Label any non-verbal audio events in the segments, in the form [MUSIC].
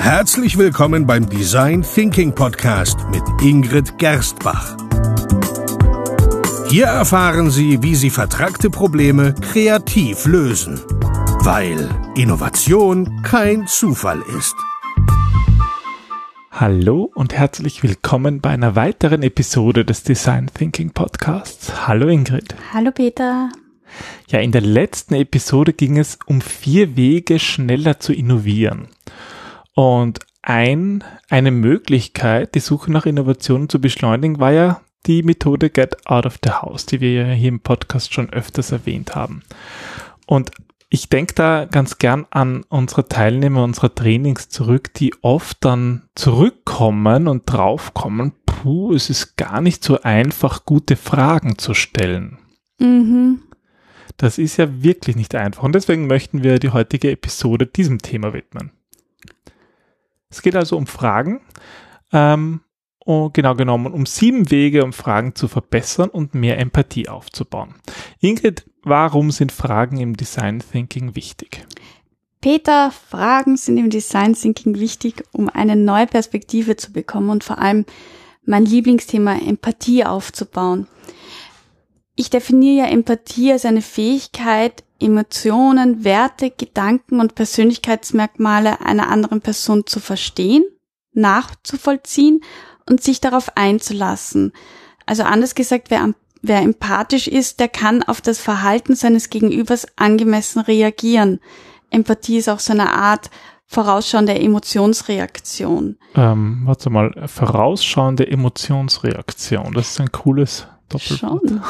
Herzlich willkommen beim Design Thinking Podcast mit Ingrid Gerstbach. Hier erfahren Sie, wie Sie vertragte Probleme kreativ lösen, weil Innovation kein Zufall ist. Hallo und herzlich willkommen bei einer weiteren Episode des Design Thinking Podcasts. Hallo Ingrid. Hallo Peter. Ja, in der letzten Episode ging es um vier Wege, schneller zu innovieren. Und ein, eine Möglichkeit, die Suche nach Innovationen zu beschleunigen, war ja die Methode Get Out of the House, die wir ja hier im Podcast schon öfters erwähnt haben. Und ich denke da ganz gern an unsere Teilnehmer unserer Trainings zurück, die oft dann zurückkommen und draufkommen, puh, es ist gar nicht so einfach, gute Fragen zu stellen. Mhm. Das ist ja wirklich nicht einfach und deswegen möchten wir die heutige Episode diesem Thema widmen. Es geht also um Fragen, ähm, oh, genau genommen um sieben Wege, um Fragen zu verbessern und mehr Empathie aufzubauen. Ingrid, warum sind Fragen im Design Thinking wichtig? Peter, Fragen sind im Design Thinking wichtig, um eine neue Perspektive zu bekommen und vor allem mein Lieblingsthema Empathie aufzubauen. Ich definiere ja Empathie als eine Fähigkeit, Emotionen, Werte, Gedanken und Persönlichkeitsmerkmale einer anderen Person zu verstehen, nachzuvollziehen und sich darauf einzulassen. Also anders gesagt, wer, wer empathisch ist, der kann auf das Verhalten seines Gegenübers angemessen reagieren. Empathie ist auch so eine Art vorausschauende Emotionsreaktion. Ähm, warte mal, vorausschauende Emotionsreaktion, das ist ein cooles Schon.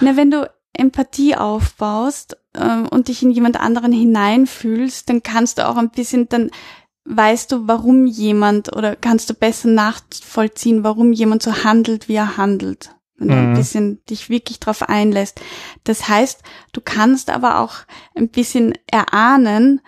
Na, wenn du Empathie aufbaust ähm, und dich in jemand anderen hineinfühlst, dann kannst du auch ein bisschen, dann weißt du, warum jemand oder kannst du besser nachvollziehen, warum jemand so handelt, wie er handelt. Wenn du ein mhm. bisschen dich wirklich drauf einlässt. Das heißt, du kannst aber auch ein bisschen erahnen,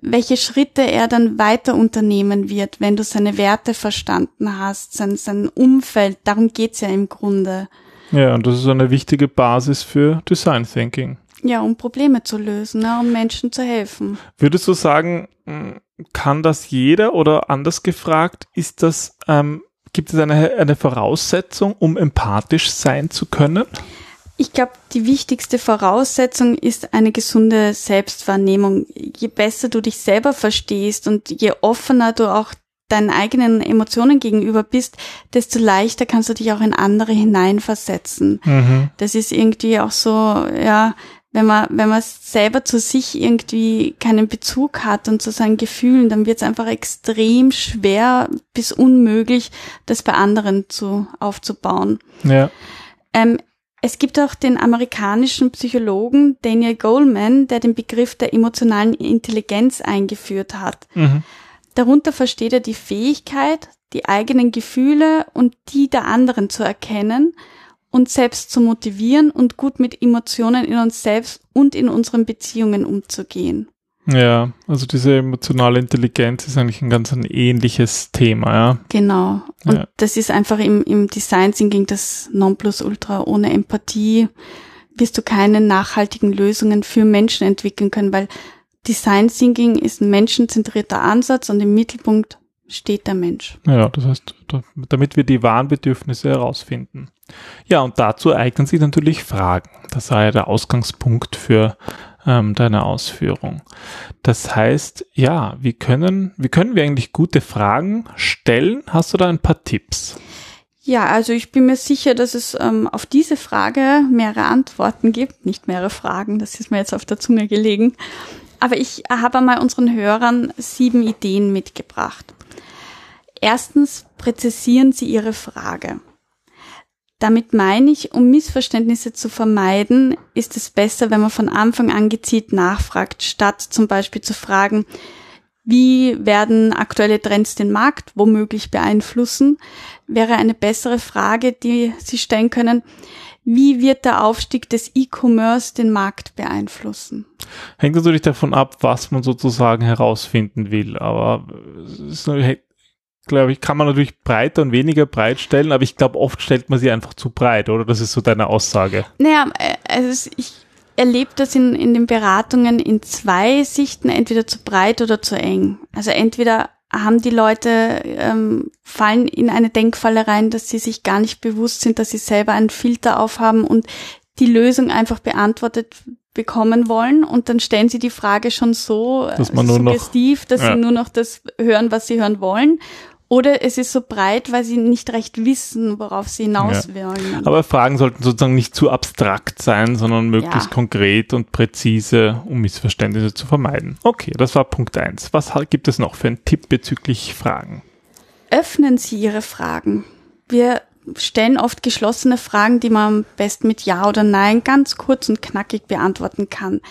welche Schritte er dann weiter unternehmen wird, wenn du seine Werte verstanden hast, sein, sein Umfeld. Darum geht's ja im Grunde. Ja, und das ist eine wichtige Basis für Design Thinking. Ja, um Probleme zu lösen, ne, um Menschen zu helfen. Würdest du sagen, hm, kann das jeder oder anders gefragt, ist das, ähm, gibt es eine, eine Voraussetzung, um empathisch sein zu können? Ich glaube, die wichtigste Voraussetzung ist eine gesunde Selbstwahrnehmung. Je besser du dich selber verstehst und je offener du auch deinen eigenen Emotionen gegenüber bist, desto leichter kannst du dich auch in andere hineinversetzen. Mhm. Das ist irgendwie auch so, ja, wenn man, wenn man selber zu sich irgendwie keinen Bezug hat und zu seinen Gefühlen, dann wird es einfach extrem schwer bis unmöglich, das bei anderen zu aufzubauen. Ja. Ähm, es gibt auch den amerikanischen Psychologen Daniel Goleman, der den Begriff der emotionalen Intelligenz eingeführt hat. Mhm. Darunter versteht er die Fähigkeit, die eigenen Gefühle und die der anderen zu erkennen und selbst zu motivieren und gut mit Emotionen in uns selbst und in unseren Beziehungen umzugehen. Ja, also diese emotionale Intelligenz ist eigentlich ein ganz ein ähnliches Thema, ja. Genau. Und ja. das ist einfach im, im Design Thinking das Nonplusultra. Ohne Empathie wirst du keine nachhaltigen Lösungen für Menschen entwickeln können, weil Design Thinking ist ein menschenzentrierter Ansatz und im Mittelpunkt steht der Mensch. Ja, das heißt, damit wir die wahren Bedürfnisse herausfinden. Ja, und dazu eignen sich natürlich Fragen. Das sei ja der Ausgangspunkt für ähm, deine Ausführung. Das heißt, ja, wie können, wie können wir eigentlich gute Fragen stellen? Hast du da ein paar Tipps? Ja, also ich bin mir sicher, dass es ähm, auf diese Frage mehrere Antworten gibt, nicht mehrere Fragen, das ist mir jetzt auf der Zunge gelegen. Aber ich habe einmal unseren Hörern sieben Ideen mitgebracht. Erstens präzisieren Sie Ihre Frage. Damit meine ich, um Missverständnisse zu vermeiden, ist es besser, wenn man von Anfang an gezielt nachfragt, statt zum Beispiel zu fragen, wie werden aktuelle Trends den Markt womöglich beeinflussen, wäre eine bessere Frage, die Sie stellen können. Wie wird der Aufstieg des E-Commerce den Markt beeinflussen? Hängt natürlich davon ab, was man sozusagen herausfinden will. Aber es glaube ich, kann man natürlich breiter und weniger breit stellen, aber ich glaube, oft stellt man sie einfach zu breit, oder? Das ist so deine Aussage. Naja, also ich erlebe das in, in den Beratungen in zwei Sichten, entweder zu breit oder zu eng. Also entweder haben die Leute, ähm, fallen in eine Denkfalle rein, dass sie sich gar nicht bewusst sind, dass sie selber einen Filter aufhaben und die Lösung einfach beantwortet bekommen wollen und dann stellen sie die Frage schon so dass man nur suggestiv, noch, dass ja. sie nur noch das hören, was sie hören wollen oder es ist so breit, weil sie nicht recht wissen, worauf sie hinaus ja. wollen. Aber Fragen sollten sozusagen nicht zu abstrakt sein, sondern möglichst ja. konkret und präzise, um Missverständnisse zu vermeiden. Okay, das war Punkt eins. Was gibt es noch für einen Tipp bezüglich Fragen? Öffnen Sie Ihre Fragen. Wir stellen oft geschlossene Fragen, die man am besten mit Ja oder Nein ganz kurz und knackig beantworten kann.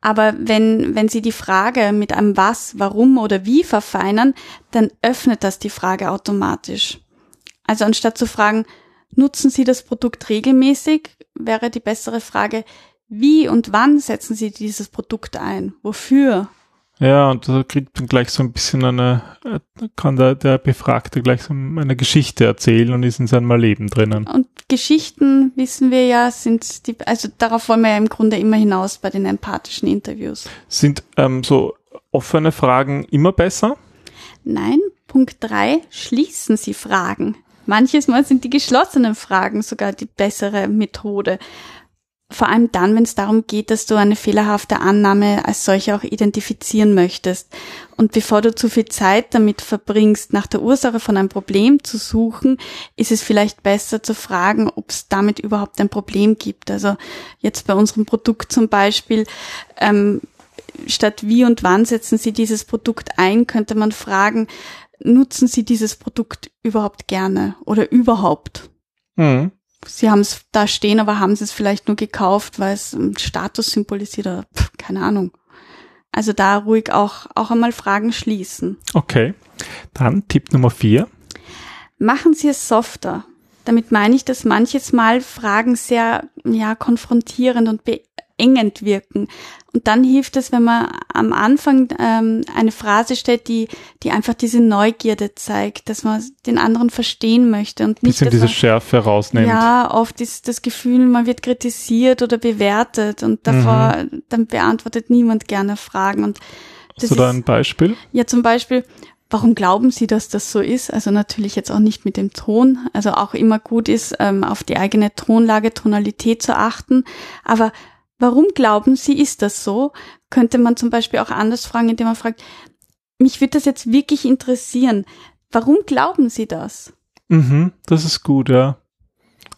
Aber wenn, wenn Sie die Frage mit einem Was, Warum oder Wie verfeinern, dann öffnet das die Frage automatisch. Also anstatt zu fragen, nutzen Sie das Produkt regelmäßig, wäre die bessere Frage, wie und wann setzen Sie dieses Produkt ein? Wofür? Ja, und da kriegt man gleich so ein bisschen eine, äh, kann der, der Befragte gleich so eine Geschichte erzählen und ist in seinem Leben drinnen. Und Geschichten, wissen wir ja, sind die, also darauf wollen wir ja im Grunde immer hinaus bei den empathischen Interviews. Sind ähm, so offene Fragen immer besser? Nein, Punkt drei schließen Sie Fragen. Manches Mal sind die geschlossenen Fragen sogar die bessere Methode vor allem dann, wenn es darum geht, dass du eine fehlerhafte Annahme als solche auch identifizieren möchtest. Und bevor du zu viel Zeit damit verbringst, nach der Ursache von einem Problem zu suchen, ist es vielleicht besser zu fragen, ob es damit überhaupt ein Problem gibt. Also jetzt bei unserem Produkt zum Beispiel, ähm, statt wie und wann setzen Sie dieses Produkt ein, könnte man fragen, nutzen Sie dieses Produkt überhaupt gerne oder überhaupt? Mhm sie haben es da stehen, aber haben sie es vielleicht nur gekauft, weil es einen Status symbolisiert oder pff, keine Ahnung. Also da ruhig auch, auch einmal Fragen schließen. Okay. Dann Tipp Nummer vier. Machen Sie es softer. Damit meine ich, dass manches Mal Fragen sehr, ja, konfrontierend und engend wirken. Und dann hilft es, wenn man am Anfang ähm, eine Phrase stellt, die, die einfach diese Neugierde zeigt, dass man den anderen verstehen möchte und nicht bisschen diese man, Schärfe rausnimmt. Ja, oft ist das Gefühl, man wird kritisiert oder bewertet und davor mhm. dann beantwortet niemand gerne Fragen. Und Hast du da ein Beispiel? Ja, zum Beispiel, Warum glauben Sie, dass das so ist? Also natürlich jetzt auch nicht mit dem Ton. Also auch immer gut ist, ähm, auf die eigene Tonlage, Tonalität zu achten. Aber Warum glauben Sie, ist das so? Könnte man zum Beispiel auch anders fragen, indem man fragt, mich würde das jetzt wirklich interessieren. Warum glauben Sie das? Mhm, das ist gut, ja.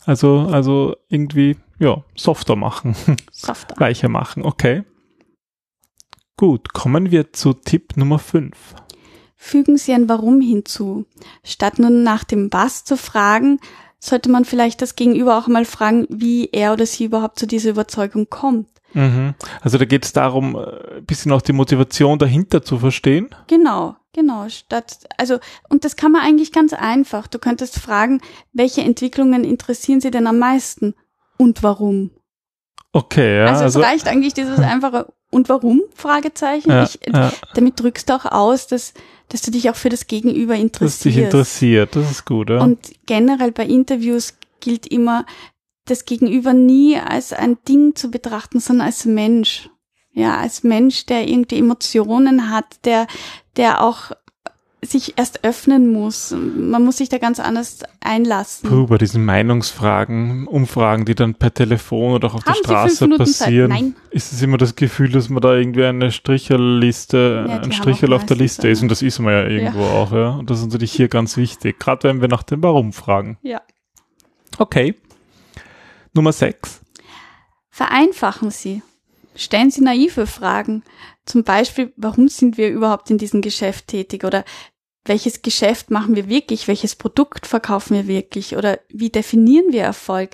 Also, also irgendwie, ja, softer machen. [LAUGHS] Softer. Weicher machen, okay. Gut, kommen wir zu Tipp Nummer 5. Fügen Sie ein Warum hinzu. Statt nur nach dem Was zu fragen, sollte man vielleicht das Gegenüber auch mal fragen, wie er oder sie überhaupt zu dieser Überzeugung kommt. Mhm. Also da geht es darum, äh, ein bisschen auch die Motivation dahinter zu verstehen. Genau, genau. Statt, also, und das kann man eigentlich ganz einfach. Du könntest fragen, welche Entwicklungen interessieren Sie denn am meisten und warum? Okay, ja. Also, also es reicht eigentlich dieses [LAUGHS] einfache und warum? Fragezeichen. Ja, ich, ja. Damit drückst du auch aus, dass dass du dich auch für das Gegenüber interessierst. Dass dich interessiert, das ist gut, ja. Und generell bei Interviews gilt immer, das Gegenüber nie als ein Ding zu betrachten, sondern als Mensch. Ja, als Mensch, der irgendwie Emotionen hat, der, der auch sich erst öffnen muss. Man muss sich da ganz anders einlassen. Puh, bei diesen Meinungsfragen, Umfragen, die dann per Telefon oder auch auf Haben der Straße passieren, ist es immer das Gefühl, dass man da irgendwie eine Stricherliste, ja, ein Strichel auf der Liste ist und das ist man ja irgendwo ja. auch, ja. Und das ist natürlich hier ganz wichtig, gerade wenn wir nach dem Warum fragen. Ja. Okay. Nummer 6. Vereinfachen Sie. Stellen Sie naive Fragen. Zum Beispiel, warum sind wir überhaupt in diesem Geschäft tätig? Oder welches Geschäft machen wir wirklich, welches Produkt verkaufen wir wirklich oder wie definieren wir Erfolg?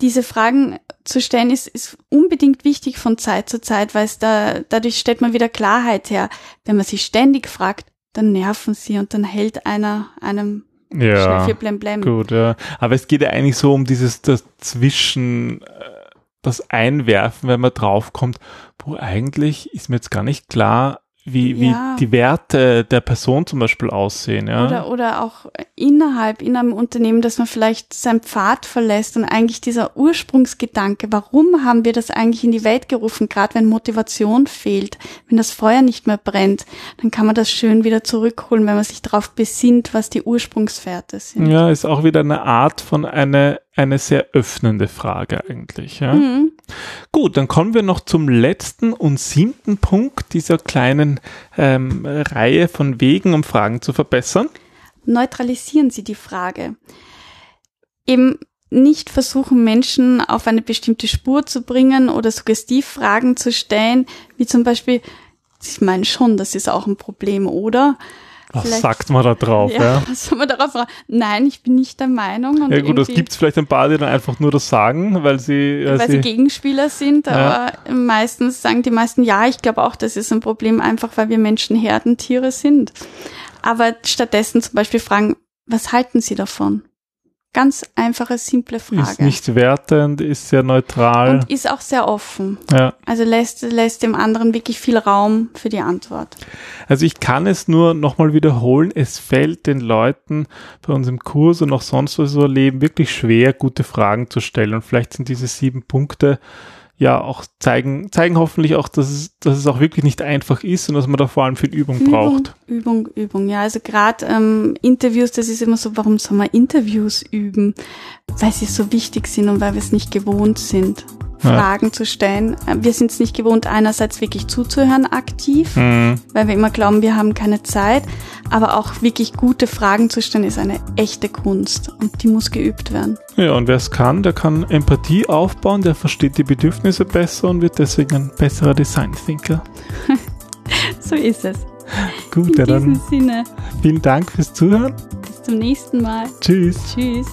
Diese Fragen zu stellen ist, ist unbedingt wichtig von Zeit zu Zeit, weil es da, dadurch stellt man wieder Klarheit her. Wenn man sie ständig fragt, dann nerven sie und dann hält einer einem ja, schnell Blemblem. Gut, ja. Aber es geht ja eigentlich so um dieses dazwischen, äh, das Einwerfen, wenn man draufkommt, wo eigentlich ist mir jetzt gar nicht klar, wie, Ja. wie die Werte der Person zum Beispiel aussehen. Ja? Oder, oder auch innerhalb, in einem Unternehmen, dass man vielleicht seinen Pfad verlässt und eigentlich dieser Ursprungsgedanke, warum haben wir das eigentlich in die Welt gerufen, gerade wenn Motivation fehlt, wenn das Feuer nicht mehr brennt, dann kann man das schön wieder zurückholen, wenn man sich darauf besinnt, was die Ursprungswerte sind. ja, ist auch wieder eine Art von eine, eine sehr öffnende Frage eigentlich. Ja? Mhm. Gut, dann kommen wir noch zum letzten und siebten Punkt dieser kleinen ähm, Reihe von Wegen, um Fragen zu verbessern. neutralisieren Sie die Frage. Eben nicht versuchen, Menschen auf eine bestimmte Spur zu bringen oder Suggestivfragen zu stellen, wie zum Beispiel, ich meine schon, das ist auch ein Problem, oder? Was sagt man da drauf? Ja, Ja, [LAUGHS] was soll man darauf? Nein, ich bin nicht der Meinung. Und ja gut, es gibt vielleicht ein paar, die dann einfach nur das sagen, weil sie, weil weil sie sie Gegenspieler sind, Ja. aber meistens sagen die meisten, ja, ich glaube auch, das ist ein Problem, einfach weil wir Menschen Herdentiere sind. Aber stattdessen zum Beispiel fragen, was halten Sie davon? Ganz einfache, simple Frage. ist nicht wertend, ist sehr neutral. Und ist auch sehr offen. ja. Also lässt, lässt dem anderen wirklich viel Raum für die Antwort. Also ich kann es nur nochmal wiederholen, es fällt den Leuten bei uns im Kurs und auch sonst was so erleben, wirklich schwer, gute Fragen zu stellen. Und vielleicht sind diese sieben Punkte ja auch zeigen, zeigen hoffentlich auch, dass es, dass es auch wirklich nicht einfach ist und dass man da vor allem viel Übung, braucht. Übung, Übung. Ja, also gerade ähm, Interviews, das ist immer so, warum soll man Interviews üben? Weil sie so wichtig sind und weil wir es nicht gewohnt sind, Ja. Fragen zu stellen. Äh, Wir sind es nicht gewohnt, einerseits wirklich zuzuhören aktiv, Mhm. weil wir immer glauben, wir haben keine Zeit, aber auch wirklich gute Fragen zu stellen, ist eine echte Kunst und die muss geübt werden. Ja, und wer es kann, der kann Empathie aufbauen, der versteht die Bedürfnisse besser und wird deswegen ein besserer Design Thinker. [LAUGHS] So ist es. Gut, In ja diesem dann Sinne, vielen Dank fürs Zuhören. bis zum nächsten Mal. Tschüss. Tschüss.